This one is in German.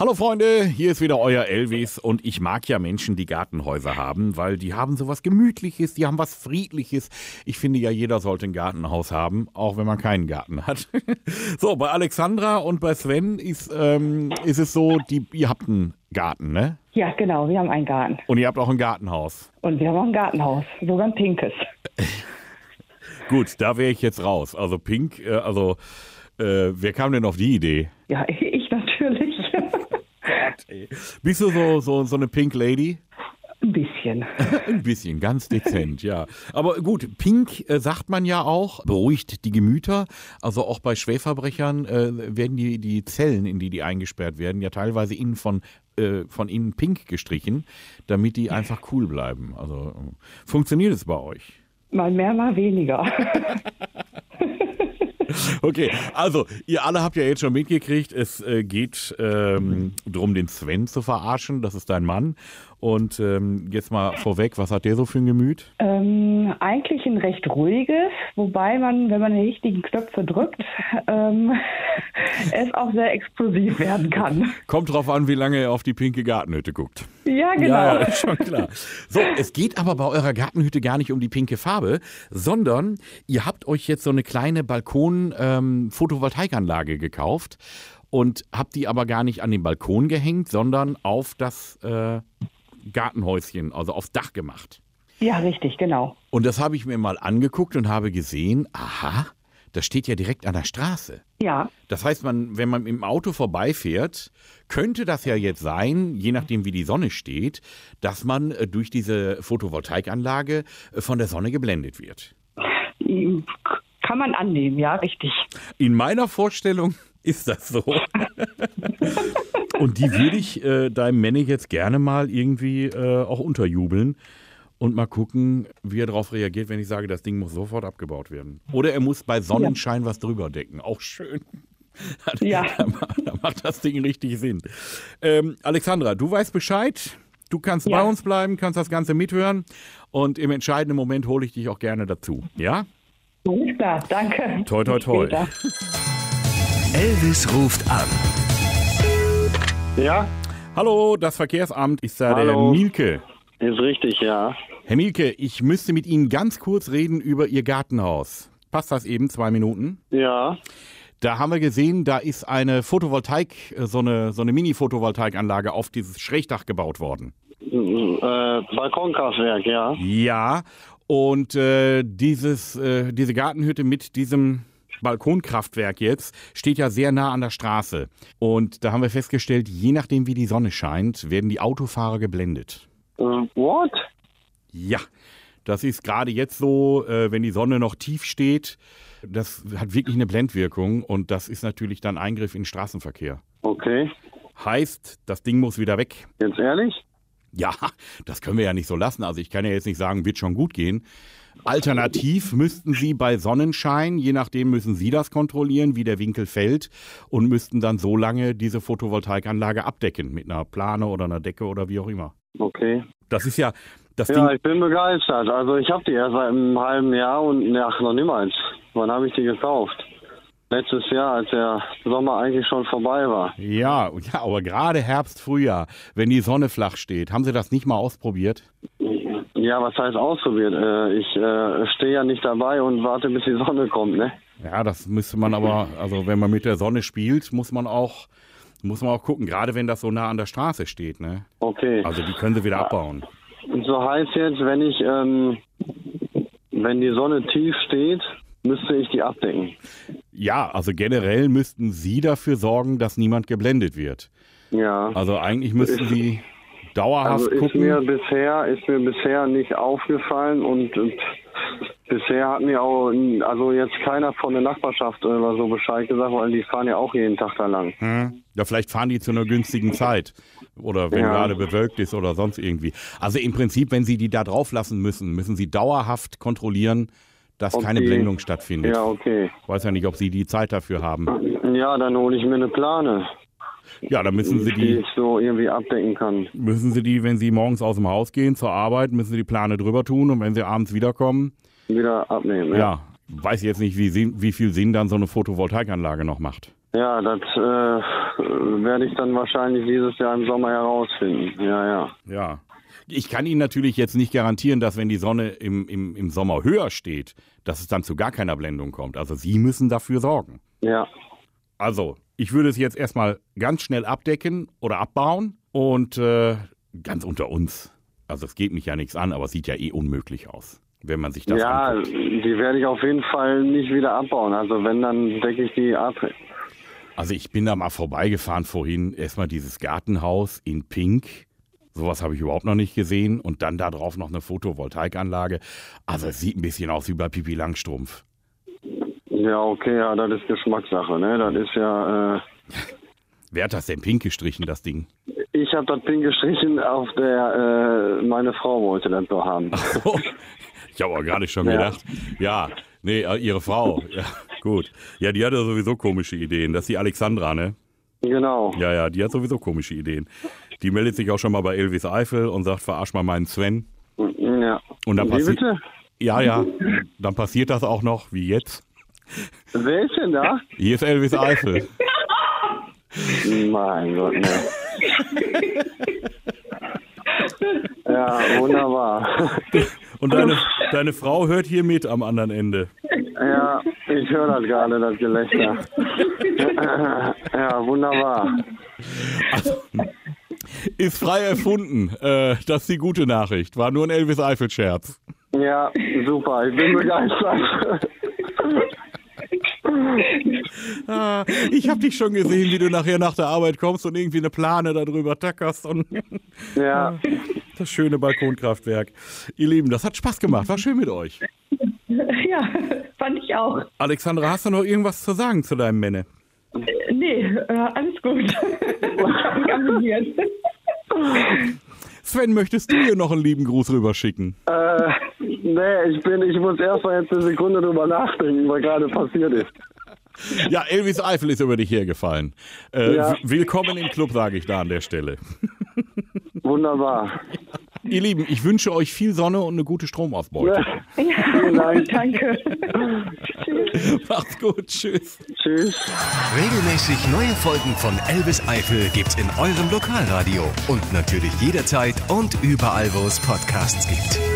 Hallo Freunde, hier ist wieder euer Elvis und ich mag ja Menschen, die Gartenhäuser haben, weil die haben sowas Gemütliches, die haben was Friedliches. Ich finde ja, jeder sollte ein Gartenhaus haben, auch wenn man keinen Garten hat. so, bei Alexandra und bei Sven ist, ähm, ist es so, die, ihr habt einen Garten, ne? Ja, genau, wir haben einen Garten. Und ihr habt auch ein Gartenhaus. Und wir haben auch ein Gartenhaus, sogar ein pinkes. Gut, da wäre ich jetzt raus. Also pink, äh, also äh, wer kam denn auf die Idee? Ja, ich. Bist du so, so, so eine Pink Lady? Ein bisschen. Ein bisschen, ganz dezent, ja. Aber gut, Pink äh, sagt man ja auch, beruhigt die Gemüter. Also auch bei Schwerverbrechern äh, werden die, die Zellen, in die die eingesperrt werden, ja teilweise innen von, äh, von innen pink gestrichen, damit die einfach cool bleiben. Also funktioniert es bei euch? Mal mehr, mal weniger. Okay, also ihr alle habt ja jetzt schon mitgekriegt, es äh, geht ähm, darum, den Sven zu verarschen. Das ist dein Mann. Und ähm, jetzt mal vorweg, was hat der so für ein Gemüt? Ähm, eigentlich ein recht ruhiges, wobei man, wenn man die richtigen Knöpfe drückt, ähm, es auch sehr explosiv werden kann. Kommt drauf an, wie lange er auf die pinke Gartenhütte guckt. Ja, genau. Ja, ja, schon klar. So, es geht aber bei eurer Gartenhütte gar nicht um die pinke Farbe, sondern ihr habt euch jetzt so eine kleine Balkon-Photovoltaikanlage ähm, gekauft und habt die aber gar nicht an den Balkon gehängt, sondern auf das äh, Gartenhäuschen, also aufs Dach gemacht. Ja, richtig, genau. Und das habe ich mir mal angeguckt und habe gesehen, aha, das steht ja direkt an der Straße. Ja. Das heißt, man, wenn man im Auto vorbeifährt, könnte das ja jetzt sein, je nachdem wie die Sonne steht, dass man äh, durch diese Photovoltaikanlage äh, von der Sonne geblendet wird. Kann man annehmen, ja, richtig. In meiner Vorstellung ist das so. Und die würde ich äh, deinem Männer jetzt gerne mal irgendwie äh, auch unterjubeln und mal gucken, wie er darauf reagiert, wenn ich sage, das Ding muss sofort abgebaut werden. Oder er muss bei Sonnenschein ja. was drüber decken. Auch schön. Ja. da, macht das Ding richtig Sinn. Ähm, Alexandra, du weißt Bescheid. Du kannst ja. bei uns bleiben, kannst das Ganze mithören und im entscheidenden Moment hole ich dich auch gerne dazu. Ja? Alles klar, danke. Toi, toi, toi. Elvis ruft an. Ja? Hallo, das Verkehrsamt ist da Hallo. der Mielke. Ist richtig, ja. Herr Mielke, ich müsste mit Ihnen ganz kurz reden über Ihr Gartenhaus. Passt das eben, zwei Minuten? Ja. Da haben wir gesehen, da ist eine Photovoltaik, äh, so eine, so eine Mini-Photovoltaikanlage auf dieses Schrägdach gebaut worden. Äh, Balkonkraftwerk, ja. Ja, und äh, dieses, äh, diese Gartenhütte mit diesem Balkonkraftwerk jetzt steht ja sehr nah an der Straße. Und da haben wir festgestellt, je nachdem wie die Sonne scheint, werden die Autofahrer geblendet. Äh, what? Ja, das ist gerade jetzt so, äh, wenn die Sonne noch tief steht. Das hat wirklich eine Blendwirkung und das ist natürlich dann Eingriff in den Straßenverkehr. Okay. Heißt, das Ding muss wieder weg. Jetzt ehrlich? Ja, das können wir ja nicht so lassen. Also ich kann ja jetzt nicht sagen, wird schon gut gehen. Alternativ müssten Sie bei Sonnenschein, je nachdem müssen Sie das kontrollieren, wie der Winkel fällt und müssten dann so lange diese Photovoltaikanlage abdecken mit einer Plane oder einer Decke oder wie auch immer. Okay. Das ist ja das Ja, Ding. ich bin begeistert. Also ich habe die erst seit einem halben Jahr und ach, noch niemals. Wann habe ich die gekauft? Letztes Jahr, als der Sommer eigentlich schon vorbei war. Ja, ja, aber gerade Herbst, Frühjahr, wenn die Sonne flach steht, haben Sie das nicht mal ausprobiert? Ja, was heißt ausprobiert? Äh, ich äh, stehe ja nicht dabei und warte, bis die Sonne kommt, ne? Ja, das müsste man aber, also wenn man mit der Sonne spielt, muss man auch, muss man auch gucken, gerade wenn das so nah an der Straße steht, ne? Okay. Also die können Sie wieder abbauen. Und so heißt jetzt, wenn ich, ähm, wenn die Sonne tief steht, müsste ich die abdecken. Ja, also generell müssten Sie dafür sorgen, dass niemand geblendet wird. Ja. Also eigentlich müssten Ist- Sie dauerhaft Also ist gucken. mir bisher ist mir bisher nicht aufgefallen und, und bisher hat mir auch also jetzt keiner von der Nachbarschaft oder so Bescheid gesagt, weil die fahren ja auch jeden Tag da lang. Hm? Ja, vielleicht fahren die zu einer günstigen Zeit. Oder wenn Ja. gerade bewölkt ist oder sonst irgendwie. Also im Prinzip, wenn Sie die da drauf lassen müssen, müssen Sie dauerhaft kontrollieren, dass Ob keine die- Blendung stattfindet. Ja, okay. Weiß ja nicht, ob Sie die Zeit dafür haben. Ja, dann hole ich mir eine Plane, Ja, dann müssen Sie die die, ich so irgendwie abdecken kann. müssen Sie die, wenn Sie morgens aus dem Haus gehen zur Arbeit, müssen Sie die Plane drüber tun und wenn Sie abends wiederkommen, Wieder abnehmen. ja, weiß jetzt nicht, wie, wie viel Sinn dann so eine Photovoltaikanlage noch macht. Ja, das äh, werde ich dann wahrscheinlich dieses Jahr im Sommer herausfinden. Ja, ja. Ja. Ich kann Ihnen natürlich jetzt nicht garantieren, dass wenn die Sonne im, im, im Sommer höher steht, dass es dann zu gar keiner Blendung kommt. Also Sie müssen dafür sorgen. Ja. Also, ich würde es jetzt erstmal ganz schnell abdecken oder abbauen und äh, ganz unter uns. Also es geht mich ja nichts an, aber es sieht ja eh unmöglich aus, wenn man sich das ja, anguckt. die werde ich auf jeden Fall nicht wieder abbauen. Also wenn, dann decke ich die ab. Also ich bin da mal vorbeigefahren vorhin. Erstmal dieses Gartenhaus in Pink. Sowas habe ich überhaupt noch nicht gesehen. Und dann da drauf noch eine Photovoltaikanlage. Also es sieht ein bisschen aus wie bei Pipi Langstrumpf. Ja, okay, ja, das ist Geschmackssache, ne? Das ist ja, äh, Wer hat das denn pink gestrichen, das Ding? ich habe das Pink gestrichen, auf der, äh, meine Frau wollte das so haben. Oh, ich habe auch gerade schon Ja. gedacht. Ja, nee, äh, ihre Frau. Ja, gut. Ja, die hat ja sowieso komische Ideen. Das ist die Alexandra, ne? Genau. Ja, ja, die hat sowieso komische Ideen. Die meldet sich auch schon mal bei Elvis Eifel und sagt, verarsch mal meinen Sven. Ja. Und dann passiert. Ja, ja. Dann passiert das auch noch, wie jetzt. Wer ist denn da? Hier ist Elvis Eifel. Mein Gott, ne. Ja, wunderbar. Und deine, deine Frau hört hier mit am anderen Ende. Ja, ich höre das gerade, das Gelächter. Ja, wunderbar. Ist frei erfunden. Äh, das ist die gute Nachricht. War nur ein Elvis Eifel-Scherz. Ja, super, ich bin begeistert. Ah, ich habe dich schon gesehen, wie du nachher nach der Arbeit kommst und irgendwie eine Plane darüber tackerst und Ja, das schöne Balkonkraftwerk. Ihr Lieben, das hat Spaß gemacht. War schön mit euch. Ja, ich auch. Alexandra, hast du noch irgendwas zu sagen zu deinem Männe? Äh, Nee, äh, alles gut. Sven, möchtest du ihr noch einen lieben Gruß rüberschicken? äh, nee, ich bin, ich muss erst mal jetzt eine Sekunde drüber nachdenken, was gerade passiert ist. Ja, Elvis Eifel ist über dich hergefallen. Äh, Ja. Willkommen im Club, sage ich da an der Stelle. Wunderbar. Ihr Lieben, ich wünsche euch viel Sonne und eine gute Stromausbeute. Ja, Ja, vielen Dank. danke. Macht's gut, tschüss. Tschüss. Regelmäßig neue Folgen von Elvis Eifel gibt's in eurem Lokalradio und natürlich jederzeit und überall, wo es Podcasts gibt.